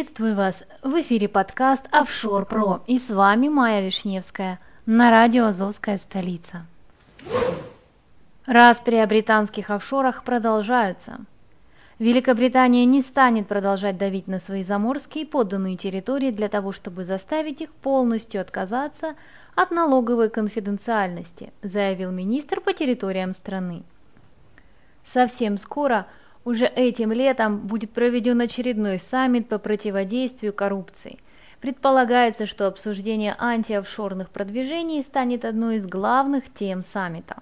Приветствую вас! В эфире подкаст «Офшор Про» и с вами Майя Вишневская на радио «Азовская столица». Распри о британских офшорах продолжаются. Великобритания не станет продолжать давить на свои заморские подданные территории для того, чтобы заставить их полностью отказаться от налоговой конфиденциальности, заявил министр по территориям страны. Совсем скоро, уже этим летом, будет проведен очередной саммит по противодействию коррупции. Предполагается, что обсуждение антиофшорных продвижений станет одной из главных тем саммита.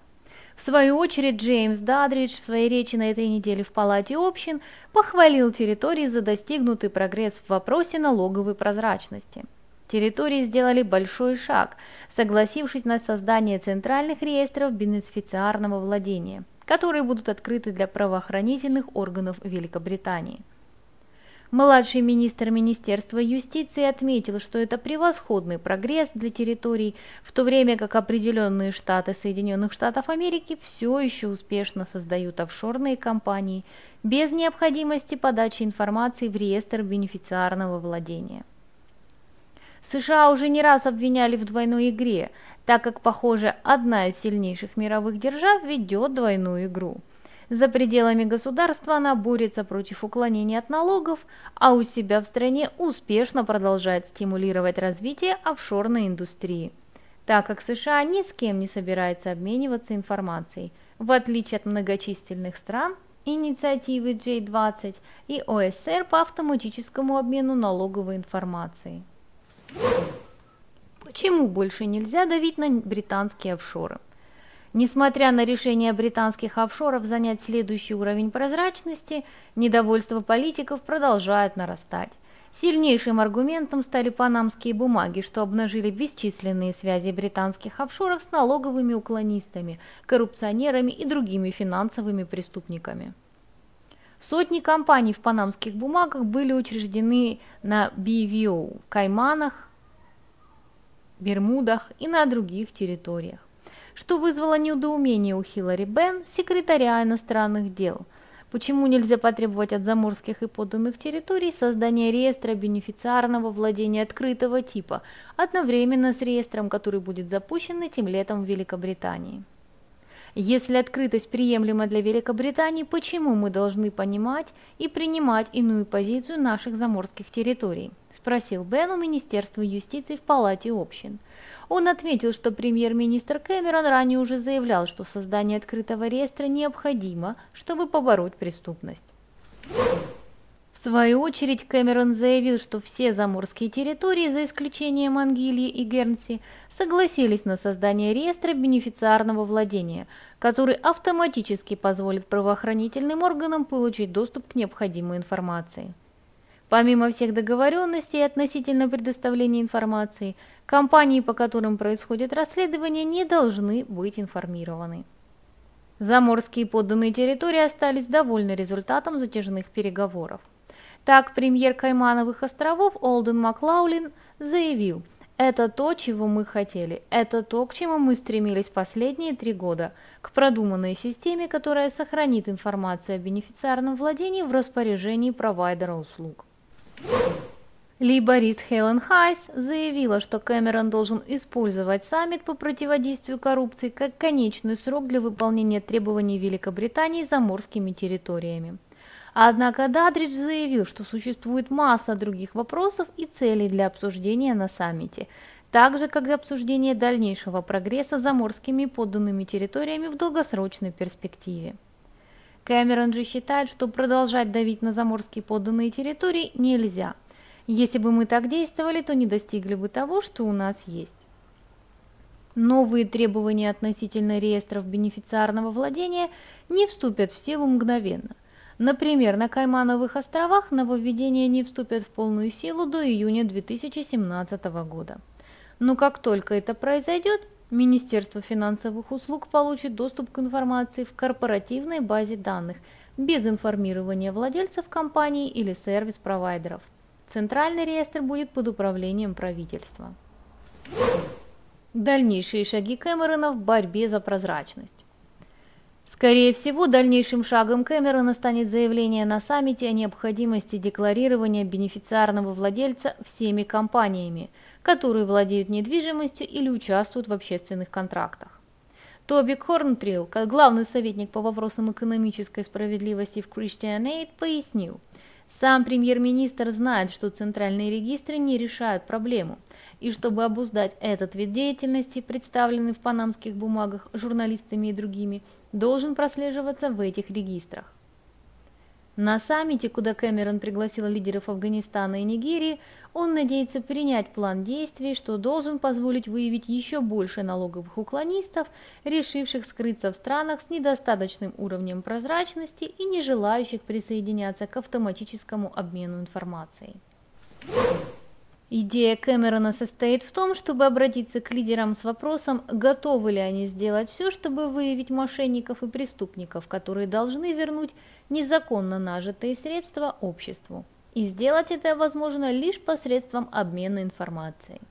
В свою очередь Джеймс Дадридж в своей речи на этой неделе в Палате общин похвалил территории за достигнутый прогресс в вопросе налоговой прозрачности. Территории сделали большой шаг, согласившись на создание центральных реестров бенефициарного владения, которые будут открыты для правоохранительных органов Великобритании. Младший министр Министерства юстиции отметил, что это превосходный прогресс для территорий, в то время как определенные штаты Соединенных Штатов Америки все еще успешно создают офшорные компании без необходимости подачи информации в реестр бенефициарного владения. США уже не раз обвиняли в двойной игре, так как, похоже, одна из сильнейших мировых держав ведет двойную игру – за пределами государства она борется против уклонения от налогов, а у себя в стране успешно продолжает стимулировать развитие офшорной индустрии, так как США ни с кем не собирается обмениваться информацией, в отличие от многочисленных стран, инициативы J20 и ОСР по автоматическому обмену налоговой информацией. Почему больше нельзя давить на британские офшоры? Несмотря на решение британских офшоров занять следующий уровень прозрачности, недовольство политиков продолжает нарастать. Сильнейшим аргументом стали панамские бумаги, что обнажили бесчисленные связи британских офшоров с налоговыми уклонистами, коррупционерами и другими финансовыми преступниками. Сотни компаний в панамских бумагах были учреждены на BVO, Кайманах, Бермудах и на других территориях что вызвало недоумение у Хиллари Бен, секретаря иностранных дел. Почему нельзя потребовать от заморских и подданных территорий создания реестра бенефициарного владения открытого типа, одновременно с реестром, который будет запущен этим летом в Великобритании? Если открытость приемлема для Великобритании, почему мы должны понимать и принимать иную позицию наших заморских территорий? Спросил Бен у Министерства юстиции в Палате общин. Он отметил, что премьер-министр Кэмерон ранее уже заявлял, что создание открытого реестра необходимо, чтобы побороть преступность. В свою очередь Кэмерон заявил, что все заморские территории, за исключением Ангелии и Гернси, согласились на создание реестра бенефициарного владения, который автоматически позволит правоохранительным органам получить доступ к необходимой информации. Помимо всех договоренностей относительно предоставления информации, компании, по которым происходит расследование, не должны быть информированы. Заморские подданные территории остались довольны результатом затяжных переговоров. Так, премьер Каймановых островов Олден Маклаулин заявил, это то, чего мы хотели, это то, к чему мы стремились последние три года, к продуманной системе, которая сохранит информацию о бенефициарном владении в распоряжении провайдера услуг. Лейборист Хелен Хайс заявила, что Кэмерон должен использовать саммит по противодействию коррупции как конечный срок для выполнения требований Великобритании заморскими территориями. Однако Дадридж заявил, что существует масса других вопросов и целей для обсуждения на саммите, так же как и обсуждение дальнейшего прогресса заморскими подданными территориями в долгосрочной перспективе. Кэмерон же считает, что продолжать давить на заморские подданные территории нельзя – если бы мы так действовали, то не достигли бы того, что у нас есть. Новые требования относительно реестров бенефициарного владения не вступят в силу мгновенно. Например, на Каймановых островах нововведения не вступят в полную силу до июня 2017 года. Но как только это произойдет, Министерство финансовых услуг получит доступ к информации в корпоративной базе данных без информирования владельцев компаний или сервис-провайдеров. Центральный реестр будет под управлением правительства. Дальнейшие шаги Кэмерона в борьбе за прозрачность. Скорее всего, дальнейшим шагом Кэмерона станет заявление на саммите о необходимости декларирования бенефициарного владельца всеми компаниями, которые владеют недвижимостью или участвуют в общественных контрактах. Тоби Корнтрилл, как главный советник по вопросам экономической справедливости в Christian Aid, пояснил, сам премьер-министр знает, что центральные регистры не решают проблему, и чтобы обуздать этот вид деятельности, представленный в панамских бумагах журналистами и другими, должен прослеживаться в этих регистрах. На саммите, куда Кэмерон пригласил лидеров Афганистана и Нигерии, он надеется принять план действий, что должен позволить выявить еще больше налоговых уклонистов, решивших скрыться в странах с недостаточным уровнем прозрачности и не желающих присоединяться к автоматическому обмену информацией. Идея Кэмерона состоит в том, чтобы обратиться к лидерам с вопросом, готовы ли они сделать все, чтобы выявить мошенников и преступников, которые должны вернуть незаконно нажитые средства обществу. И сделать это возможно лишь посредством обмена информацией.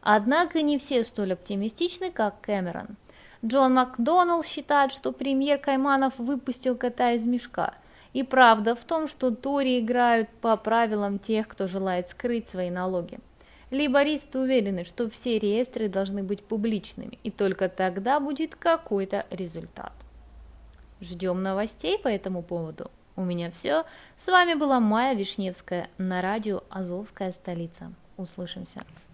Однако не все столь оптимистичны, как Кэмерон. Джон Макдоналл считает, что премьер Кайманов выпустил кота из мешка – и правда в том, что Тори играют по правилам тех, кто желает скрыть свои налоги. Лейбористы уверены, что все реестры должны быть публичными, и только тогда будет какой-то результат. Ждем новостей по этому поводу. У меня все. С вами была Майя Вишневская на радио «Азовская столица». Услышимся.